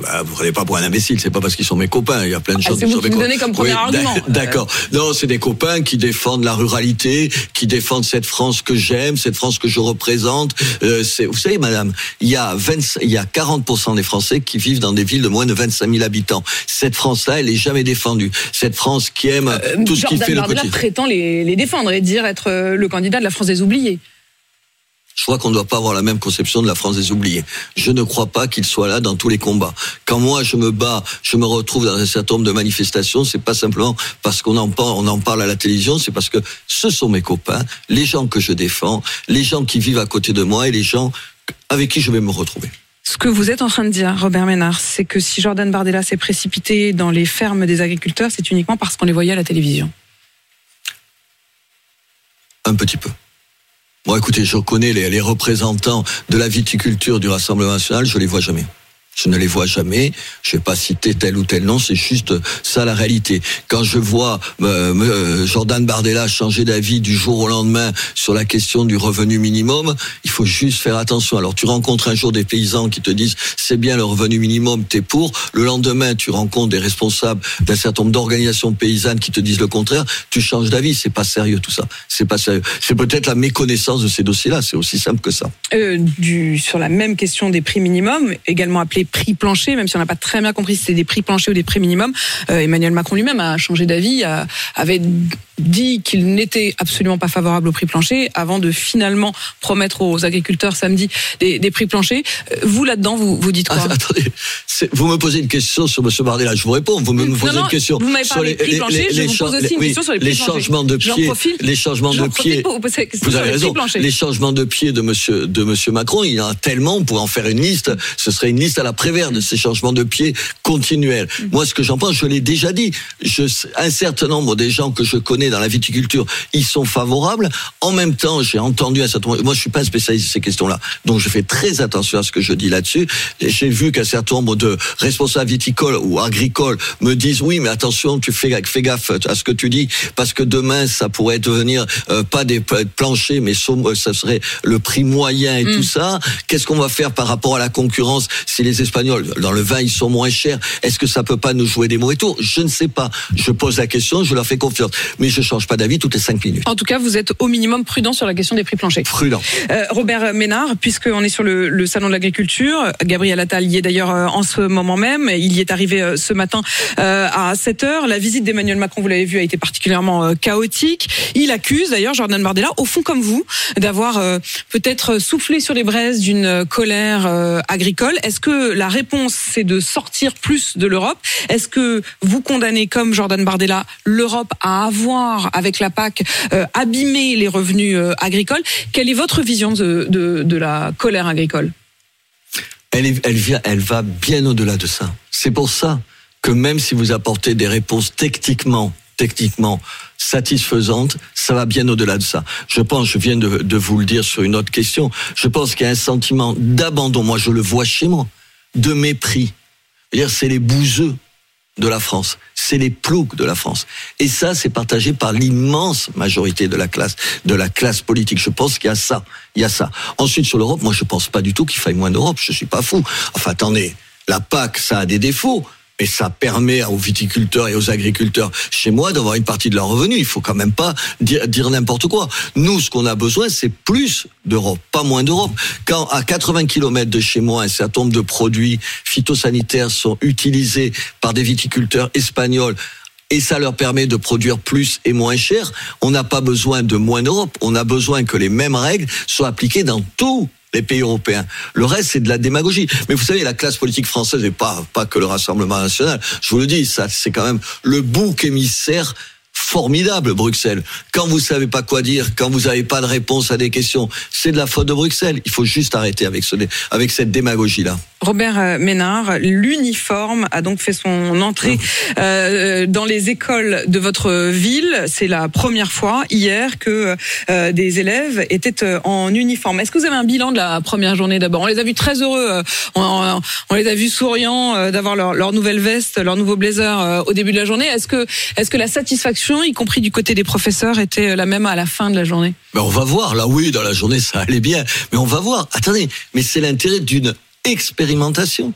Bah, vous prenez pas pour un imbécile, c'est pas parce qu'ils sont mes copains. Il y a plein de Ah, choses c'est vous qui me donnez comme premier argument. d'ac- D'accord. Non, c'est des copains qui défendent la ruralité, qui défendent cette France que j'aime, cette France que je représente. Euh, c'est, vous savez, madame, il y a 20, il y a 40% des Français qui vivent dans des villes de moins de 25 000 habitants. Cette France-là, elle est jamais défendue. Cette France qui aime Euh, tout ce qui fait le Bardella quotidien. prétend les, les défendre et dire être euh, le candidat de la France des oubliés. Je crois qu'on ne doit pas avoir la même conception de la France des oubliés. Je ne crois pas qu'il soit là dans tous les combats. Quand moi je me bats, je me retrouve dans un certain nombre de manifestations, c'est pas simplement parce qu'on en parle, on en parle à la télévision, c'est parce que ce sont mes copains, les gens que je défends, les gens qui vivent à côté de moi et les gens avec qui je vais me retrouver. Ce que vous êtes en train de dire, Robert Ménard, c'est que si Jordan Bardella s'est précipité dans les fermes des agriculteurs, c'est uniquement parce qu'on les voyait à la télévision. Un petit peu. Moi, écoutez, je connais les, les représentants de la viticulture du Rassemblement national, je les vois jamais. Je ne les vois jamais. Je vais pas citer tel ou tel nom, c'est juste ça la réalité. Quand je vois euh, euh, Jordan Bardella changer d'avis du jour au lendemain sur la question du revenu minimum, il faut juste faire attention. Alors tu rencontres un jour des paysans qui te disent c'est bien le revenu minimum, t'es pour. Le lendemain, tu rencontres des responsables d'un certain nombre d'organisations paysannes qui te disent le contraire. Tu changes d'avis. C'est pas sérieux tout ça. C'est pas sérieux. C'est peut-être la méconnaissance de ces dossiers-là. C'est aussi simple que ça. Euh, sur la même question des prix minimums, également prix planchers, même si on n'a pas très bien compris si c'était des prix planchers ou des prix minimums, euh, Emmanuel Macron lui-même a changé d'avis, a- avait dit qu'il n'était absolument pas favorable au prix plancher avant de finalement promettre aux agriculteurs samedi des, des prix planchers. Euh, Vous là-dedans, vous, vous dites quoi Ah, attendez, vous me posez une question sur M. Bardella, je vous réponds. Vous me, posez non, une question vous sur parlé de prix plancher, je vous cha- pose aussi une oui, question sur les prix planchers. changements de pied, les changements de pied. vous Vous avez les raison. planchers. Les changements de pied de Monsieur de Monsieur Macron, il y en a tellement. On pourrait en faire une liste. Ce serait une liste à la Prévert de ces changements de pied continuels. Mm. Moi, ce que j'en pense, je l'ai déjà dit. Je, un certain nombre des gens que je connais dans la viticulture, ils sont favorables. En même temps, j'ai entendu un certain nombre. Moi, je suis pas un spécialiste de ces questions-là, donc je fais très attention à ce que je dis là-dessus. J'ai vu qu'un certain nombre de responsables viticoles ou agricoles me disent oui, mais attention, tu fais, fais gaffe à ce que tu dis, parce que demain, ça pourrait devenir euh, pas des planchers, mais euh, ça serait le prix moyen et tout ça. Qu'est-ce qu'on va faire par rapport à la concurrence si les Espagnols, dans le vin, ils sont moins chers Est-ce que ça peut pas nous jouer des mauvais tours Je ne sais pas. Je pose la question, je leur fais confiance. Mais je change pas d'avis toutes les cinq minutes. En tout cas, vous êtes au minimum prudent sur la question des prix planchers. Prudent. Euh, Robert Ménard, puisqu'on est sur le, le salon de l'agriculture, Gabriel Attal y est d'ailleurs euh, en ce moment même. Il y est arrivé euh, ce matin euh, à 7 heures. La visite d'Emmanuel Macron, vous l'avez vu, a été particulièrement chaotique. Il accuse d'ailleurs Jordan Bardella, au fond comme vous, d'avoir peut-être soufflé sur les braises d'une colère agricole. Est-ce que la réponse, c'est de sortir plus de l'Europe. Est-ce que vous condamnez, comme Jordan Bardella, l'Europe à avoir, avec la PAC, euh, abîmé les revenus euh, agricoles? Quelle est votre vision de, la colère agricole? Elle, elle, va bien au-delà de ça. C'est pour ça que même si vous apportez des réponses techniquement, techniquement satisfaisantes, ça va bien au-delà de ça. Je pense, je viens de, de vous le dire sur une autre question, je pense qu'il y a un sentiment d'abandon, moi je le vois chez moi, de mépris. C'est les bouseux de la France, c'est les ploucs de la France. Et ça, c'est partagé par l'immense majorité de la classe, de la classe politique. Je pense qu'il y a ça, il y a ça. Ensuite, sur l'Europe, moi, je pense pas du tout qu'il faille moins d'Europe. Je suis pas fou. Enfin, attendez, la PAC, ça a des défauts. Mais ça permet aux viticulteurs et aux agriculteurs chez moi d'avoir une partie de leur revenu. Il faut quand même pas dire, n'importe quoi. Nous, ce qu'on a besoin, c'est plus d'Europe, pas moins d'Europe. Quand à 80 km de chez moi, un certain nombre de produits phytosanitaires sont utilisés par des viticulteurs espagnols et ça leur permet de produire plus et moins cher. On n'a pas besoin de moins d'Europe. On a besoin que les mêmes règles soient appliquées dans tous les pays européens. Le reste, c'est de la démagogie. Mais vous savez, la classe politique française, et pas, pas que le Rassemblement national, je vous le dis, ça, c'est quand même le bouc émissaire formidable, Bruxelles. Quand vous savez pas quoi dire, quand vous n'avez pas de réponse à des questions, c'est de la faute de Bruxelles. Il faut juste arrêter avec, ce, avec cette démagogie-là. Robert euh, Ménard, l'uniforme a donc fait son entrée euh, dans les écoles de votre ville. C'est la première fois hier que euh, des élèves étaient euh, en uniforme. Est-ce que vous avez un bilan de la première journée d'abord? On les a vus très heureux, on, on les a vus souriants d'avoir leur, leur nouvelle veste, leur nouveau blazer au début de la journée. Est-ce que, est-ce que la satisfaction, y compris du côté des professeurs, était la même à la fin de la journée Ben on va voir. Là, oui, dans la journée, ça allait bien. Mais on va voir. Attendez, mais c'est l'intérêt d'une expérimentation.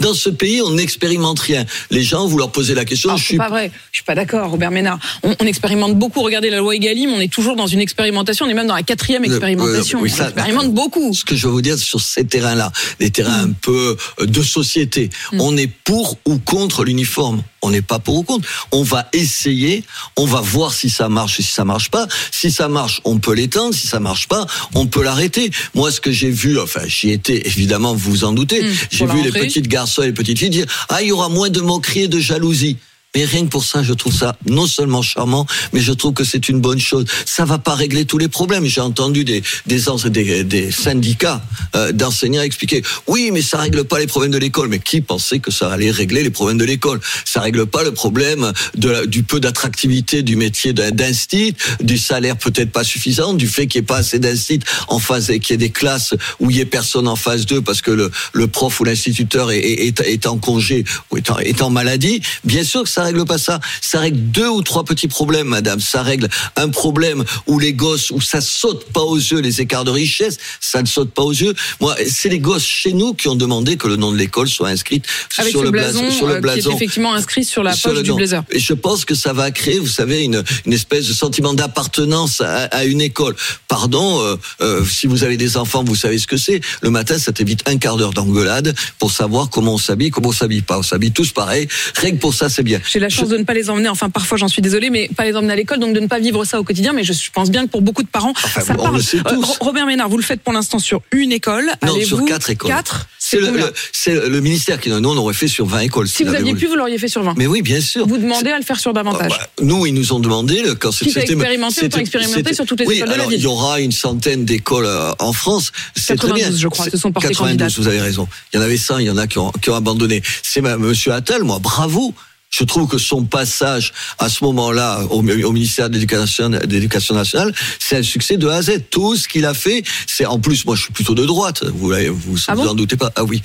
Dans ce pays, on n'expérimente rien. Les gens, vous leur posez la question. Je c'est suis pas vrai. Je suis pas d'accord, Robert Ménard. On, on expérimente beaucoup. Regardez la loi Egalim. On est toujours dans une expérimentation. On est même dans la quatrième Le- expérimentation. euh, oui, on ça- expérimente beaucoup. Ce que je veux vous dire sur ces terrains-là, des terrains un peu euh, de société, on est pour ou contre l'uniforme. On n'est pas pour ou contre. On va essayer, on va voir si ça marche et si ça marche pas. Si ça marche, on peut l'étendre. Si ça marche pas, on peut l'arrêter. Moi, ce que j'ai vu, enfin, j'y étais, évidemment, vous vous en doutez. j'ai pour la vu les petites garçons et les petites filles dire, ah, il y aura moins de moqueries et de jalousie. Mais rien que pour ça, je trouve ça non seulement charmant, mais je trouve que c'est une bonne chose. Ça va pas régler tous les problèmes. J'ai entendu des des, des, des syndicats euh, d'enseignants expliquer oui, mais ça règle pas les problèmes de l'école. Mais qui pensait que ça allait régler les problèmes de l'école? Ça règle pas le problème de la- du peu d'attractivité du métier d'instit, du salaire peut-être pas suffisant, du fait qu'il n'y ait pas assez d'instit en phase, qu'il y ait des classes où il y ait personne en phase 2 parce que le, le prof ou l'instituteur est, est- est en congé ou est en, est en maladie. Bien sûr que ça règle pas ça. Ça règle deux ou trois petits problèmes, madame. Ça règle un problème où les gosses, où ça saute pas aux yeux les écarts de richesse, ça ne saute pas aux yeux. Moi, c'est les gosses chez nous qui ont demandé que le nom de l'école soit inscrit Avec sur le blason, sur euh, le qui est blason. effectivement inscrit sur la poche du blazer. Et je pense que ça va créer, vous savez, une, une espèce de sentiment d'appartenance à, à une école. Pardon, euh, euh, si vous avez des enfants, vous savez ce que c'est. Le matin, ça t'évite un quart d'heure d'engueulade pour savoir comment on s'habille, comment on s'habille pas. On s'habille tous pareil. Que pour ça, c'est bien. J'ai la chance de ne pas les emmener, enfin parfois j'en suis désolée, mais pas les emmener à l'école, donc de ne pas vivre ça au quotidien. Mais je pense bien que pour beaucoup de parents, ça on le sait tous. Ro- Robert Ménard, vous le faites pour l'instant sur une école. Non, sur quatre écoles. Quatre C'est le, le- le ministère qui nous on aurait fait sur 20 écoles. Si s'il vous aviez voulu. pu, vous l'auriez fait sur 20. Mais oui, bien sûr. Vous demandez à le faire sur davantage. Nous, ils nous ont demandé le- quand c'était- expérimenter c'était- sur toutes les oui, écoles de la alors, ville. Il y aura une centaine d'écoles euh, en France. C'est très bien. 92, je crois, se sont portés 92, candidates. vous avez raison. Il y en avait 100, il y en a qui ont, qui ont abandonné. C'est Monsieur Attal, moi, bravo. Je trouve que son passage à ce moment-là au, au ministère de l'Éducation nationale, c'est un succès de A à Z. Tout ce qu'il a fait, c'est en plus, moi, je suis plutôt de droite. Vous vous, Ah vous en doutez pas Ah oui.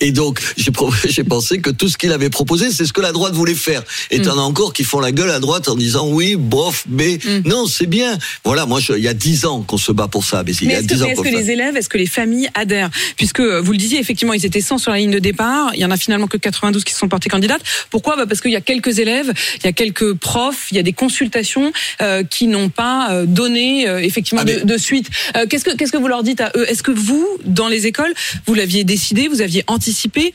Et donc, (laughs) j'ai pensé que tout ce qu'il avait proposé, c'est ce que la droite voulait faire. Et t'en as encore qui font la gueule à droite en disant oui, bof, mais non, c'est bien. Voilà, moi, je- il y a dix ans qu'on se bat pour ça. Mais il y Mais a est-ce que, qu'on que les élèves, est-ce que les familles adhèrent? Puisque vous le disiez, effectivement, ils étaient 100 sur la ligne de départ. Il y en a finalement que 92 qui se sont portés candidates. Pourquoi? Bah Parce qu'il y a quelques élèves, il y a quelques profs, il y a des consultations euh, qui n'ont pas euh, donné euh, effectivement de, de suite. Euh, qu'est-ce que qu'est-ce que vous leur dites à eux? Est-ce que vous, dans les écoles, vous l'aviez décidé, vous aviez anticipé?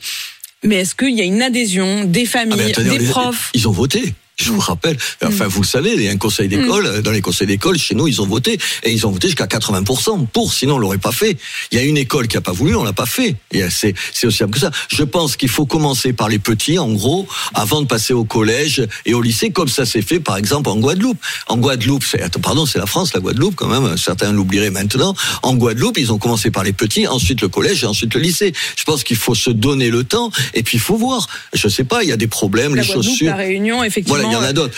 Mais est-ce qu'il y a une adhésion des Ah, familles, des les- profs? Ils ont voté. Je vous rappelle, enfin vous le savez, il y a un conseil d'école, euh, dans les conseils d'école, chez nous, ils ont voté, et ils ont voté jusqu'à 80% pour, sinon on l'aurait pas fait. Il y a une école qui a pas voulu, on l'a pas fait. C'est, aussi simple que ça. Je pense qu'il faut commencer par les petits, en gros, avant de passer au collège et au lycée, comme ça s'est fait, par exemple, en Guadeloupe. En Guadeloupe, c'est, pardon, c'est la France, la Guadeloupe, quand même, certains l'oublieraient maintenant. En Guadeloupe, ils ont commencé par les petits, ensuite le collège et ensuite le lycée. Je pense qu'il faut se donner le temps, et puis il faut voir. Je sais pas, il y a des problèmes, La les Guadeloupe, chaussures. la Réunion, effectivement, il y en a d'autres.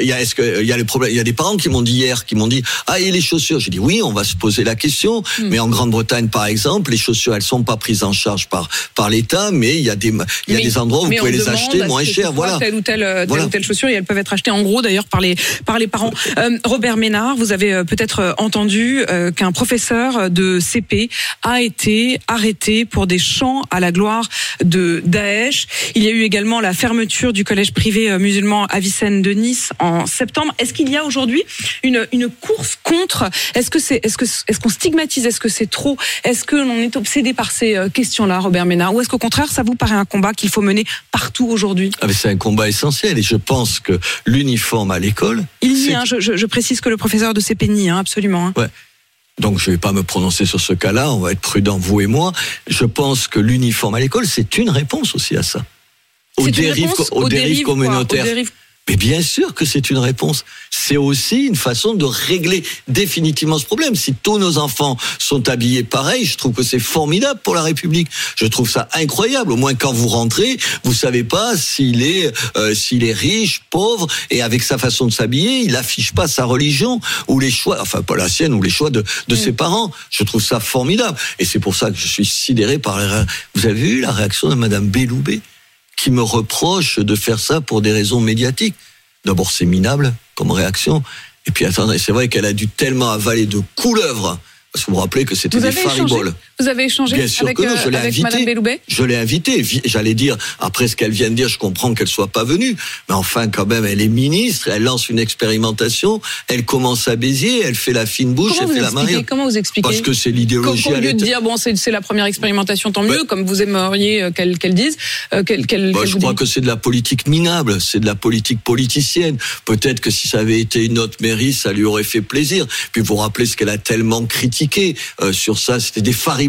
Il y a, est-ce que, il y a les problèmes, il y a des parents qui m'ont dit hier, qui m'ont dit, ah, et les chaussures? J'ai dit, oui, on va se poser la question. Hmm. Mais en Grande-Bretagne, par exemple, les chaussures, elles sont pas prises en charge par, par l'État, mais il y a des, il y a Mais- des endroits où vous pouvez les acheter à moins cher. Voilà. Telle ou telle, telle Voilà. ou telle chaussure et elles peuvent être achetées en gros d'ailleurs par les par les parents. Euh, Robert Ménard, vous avez euh, peut-être euh, entendu euh, qu'un professeur de CP a été arrêté pour des chants à la gloire de Daesh. Il y a eu également la fermeture du collège privé musulman Avicenne de Nice en septembre. Est-ce qu'il y a aujourd'hui une une course contre? Est-ce que c'est est-ce que est-ce qu'on stigmatise? Est-ce que c'est trop? Est-ce que l'on est obsédé par ces euh, questions-là, Robert Ménard, ou est-ce qu'au contraire ça vous paraît un combat qu'il faut mener partout aujourd'hui? Ah, c'est un combat essentiel et je pense que l'uniforme à l'école, Il nie, hein, je, je- je précise que le professeur de CP nie, hein, absolument. hein. Ouais. Donc je vais pas me prononcer sur ce cas-là, on va être prudent vous et moi. Je pense que l'uniforme à l'école, c'est une réponse aussi à ça. Aux dérives, aux aux dérives dérives, quoi, aux communautaires. dérives- Mais bien sûr que c'est une réponse. C'est aussi une façon de régler définitivement ce problème. Si tous nos enfants sont habillés pareil, je trouve que c'est formidable pour la République. Je trouve ça incroyable. Au moins quand vous rentrez, vous savez pas s'il est euh, s'il est riche, pauvre, et avec sa façon de s'habiller, il affiche pas sa religion ou les choix, enfin pas la sienne ou les choix de, de ses parents. Je trouve ça formidable. Et c'est pour ça que je suis sidéré par. les Vous avez vu la réaction de Madame Belloubet? Qui me reproche de faire ça pour des raisons médiatiques. D'abord, c'est minable comme réaction. Et puis, attendez, c'est vrai qu'elle a dû tellement avaler de couleuvres. Parce que vous vous rappelez que c'était des fariboles. Vous avez échangé Bien sûr avec, que non, euh, je l'ai invitée. Belloubet Je l'ai invitée. Vi- J'allais dire, après ce qu'elle vient de dire, je comprends qu'elle soit pas venue. Mais enfin, quand même, elle est ministre, elle lance une expérimentation, elle commence à Béziers, elle fait la fine bouche, Comment elle fait la Maria. Comment vous expliquez Parce que c'est l'idéologie à lieu de dire bon c'est la première expérimentation tant mieux comme vous aimeriez euh, qu'elle dise euh, Bah, je crois que c'est de la politique minable, c'est de la politique politicienne. Peut-être que si ça avait été une autre mairie, ça lui aurait fait plaisir. Puis vous vous rappelez ce qu'elle a tellement critiqué euh, sur ça, c'était des fariboles,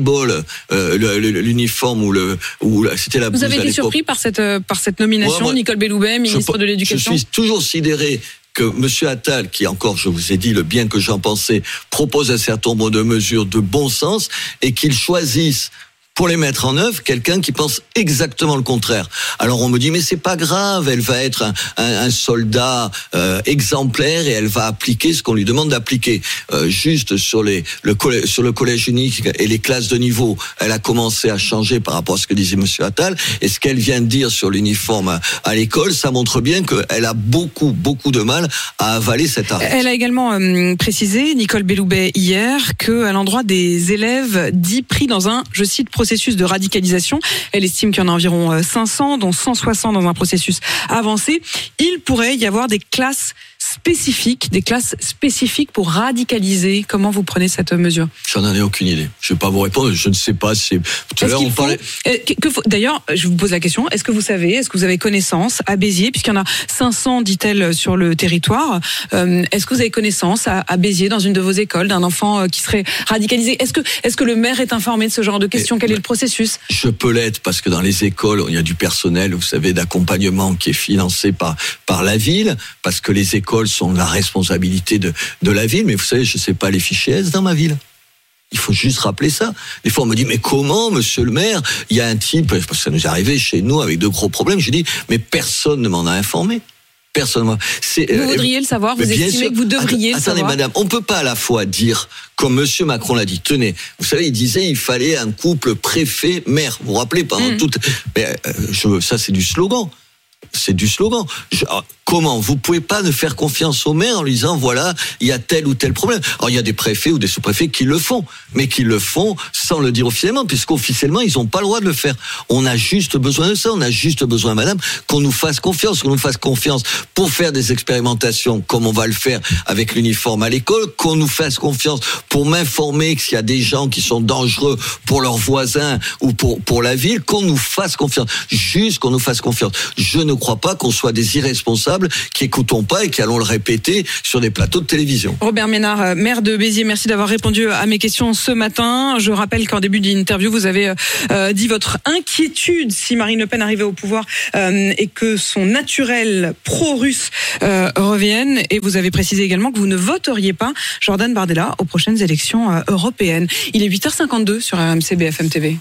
euh, l'uniforme ou le ou la- c'était la Vous avez été surpris par cette euh, par cette nomination Ouais, moi, Nicole Belloubet ministre je, de l'éducation Je suis toujours sidéré que M. Attal, qui encore, je vous ai dit le bien que j'en pensais, propose un certain nombre de mesures de bon sens et qu'il choisisse pour les mettre en œuvre quelqu'un qui pense exactement le contraire. Alors on me dit mais c'est pas grave, elle va être un, soldat euh, exemplaire et elle va appliquer ce qu'on lui demande d'appliquer. Euh, juste sur les le collège, sur le collège unique et les classes de niveau, elle a commencé à changer par rapport à ce que disait Monsieur Attal et ce qu'elle vient de dire sur l'uniforme à, l'école, ça montre bien qu'elle a beaucoup beaucoup de mal à avaler cet arrêt. Elle a également euh, précisé, Nicole Belloubet, hier, que à l'endroit des élèves dits pris dans un, je cite, processus de radicalisation, elle estime qu'il y en a environ euh, 500, dont 160 dans un processus avancé, il pourrait y avoir des classes spécifiques, des classes spécifiques pour radicaliser. Comment vous prenez cette mesure J'en ai aucune idée. Je vais pas vous répondre. Je ne sais pas si. Tout à l'heure, on parlait. euh, faut- D'ailleurs, je vous pose la question est-ce que vous savez, est-ce que vous avez connaissance à Béziers, puisqu'il y en a 500, dit-elle, sur le territoire euh, Est-ce que vous avez connaissance à, à Béziers, dans une de vos écoles, d'un enfant euh, qui serait radicalisé? Est-ce que, est-ce que le maire est informé de ce genre de questions Quel est le processus? Je peux l'être parce que dans les écoles, il y a du personnel, vous savez, d'accompagnement qui est financé par par la ville, parce que les écoles sont la responsabilité de de la ville. Mais vous savez, je sais pas les fichiers S dans ma ville. Il faut juste rappeler ça. Des fois, on me dit, mais comment, monsieur le maire? Il y a un type, parce que ça nous est arrivé chez nous avec de gros problèmes. Je dis, mais personne ne m'en a informé. Personne. ne C'est, Vous euh, voudriez le savoir, vous estimez sûr. que vous devriez le Attendez, savoir madame, on peut pas à la fois dire, comme monsieur Macron l'a dit, tenez, vous savez, il disait il fallait un couple préfet-maire. Vous vous rappelez pendant Mm. toute. Mais, euh, je, ça, c'est du slogan. C'est du slogan. Je- alors, comment Vous pouvez pas ne faire confiance au maire en lui disant voilà, il y a tel ou tel problème. Alors il y a des préfets ou des sous-préfets qui le font, mais qui le font sans le dire officiellement, puisqu'officiellement ils n'ont pas le droit de le faire. On a juste besoin de ça. On a juste besoin, madame, qu'on nous fasse confiance, qu'on nous fasse confiance pour faire des expérimentations comme on va le faire avec l'uniforme à l'école, qu'on nous fasse confiance pour m'informer que s'il y a des gens qui sont dangereux pour leurs voisins ou pour pour la ville, qu'on nous fasse confiance. Juste qu'on nous fasse confiance. Je ne crois pas qu'on soit des irresponsables qui écoutons pas et qui allons le répéter sur des plateaux de télévision. Robert Ménard, euh, maire de Béziers, merci d'avoir répondu à mes questions ce matin. Je rappelle qu'en début d'interview, vous avez euh, euh, dit votre inquiétude si Marine Le Pen arrivait au pouvoir et que son naturel pro-russe revienne. Et vous avez précisé également que vous ne voteriez pas Jordan Bardella aux prochaines élections européennes. Il est 8h52 sur RMC BFM TV.